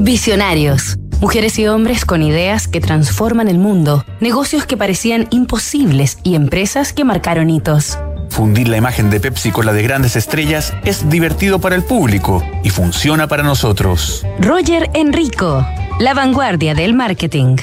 Visionarios. Mujeres y hombres con ideas que transforman el mundo, negocios que parecían imposibles y empresas que marcaron hitos. Fundir la imagen de Pepsi con la de grandes estrellas es divertido para el público y funciona para nosotros. Roger Enrico, la vanguardia del marketing.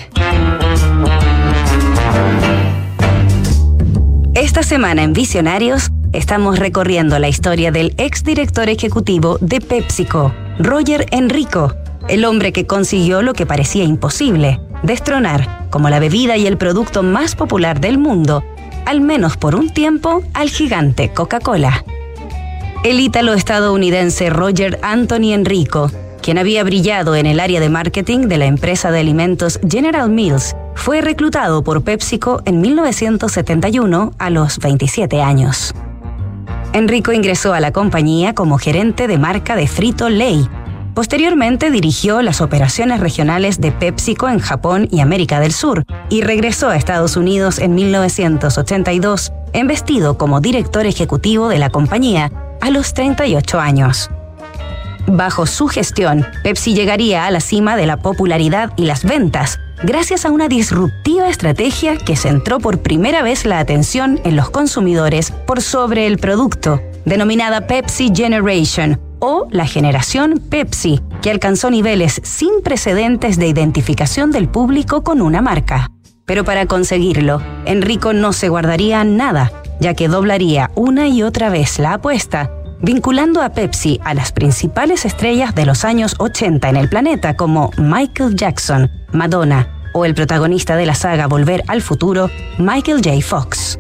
Esta semana en Visionarios estamos recorriendo la historia del exdirector ejecutivo de PepsiCo, Roger Enrico, el hombre que consiguió lo que parecía imposible, destronar, como la bebida y el producto más popular del mundo, al menos por un tiempo, al gigante Coca-Cola. El ítalo-estadounidense Roger Anthony Enrico, quien había brillado en el área de marketing de la empresa de alimentos General Mills, fue reclutado por PepsiCo en 1971 a los 27 años. Enrico ingresó a la compañía como gerente de marca de Frito Lay. Posteriormente dirigió las operaciones regionales de PepsiCo en Japón y América del Sur y regresó a Estados Unidos en 1982, embestido como director ejecutivo de la compañía a los 38 años. Bajo su gestión, Pepsi llegaría a la cima de la popularidad y las ventas, gracias a una disruptiva estrategia que centró por primera vez la atención en los consumidores por sobre el producto, denominada Pepsi Generation o la generación Pepsi, que alcanzó niveles sin precedentes de identificación del público con una marca. Pero para conseguirlo, Enrico no se guardaría nada, ya que doblaría una y otra vez la apuesta vinculando a Pepsi a las principales estrellas de los años 80 en el planeta como Michael Jackson, Madonna o el protagonista de la saga Volver al Futuro, Michael J. Fox.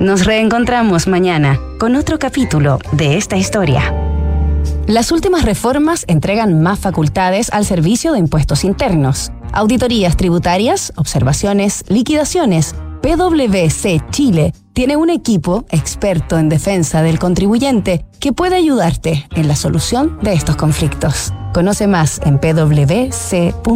Nos reencontramos mañana con otro capítulo de esta historia. Las últimas reformas entregan más facultades al servicio de impuestos internos. Auditorías tributarias, observaciones, liquidaciones. PwC Chile tiene un equipo experto en defensa del contribuyente que puede ayudarte en la solución de estos conflictos. Conoce más en pwc.cl.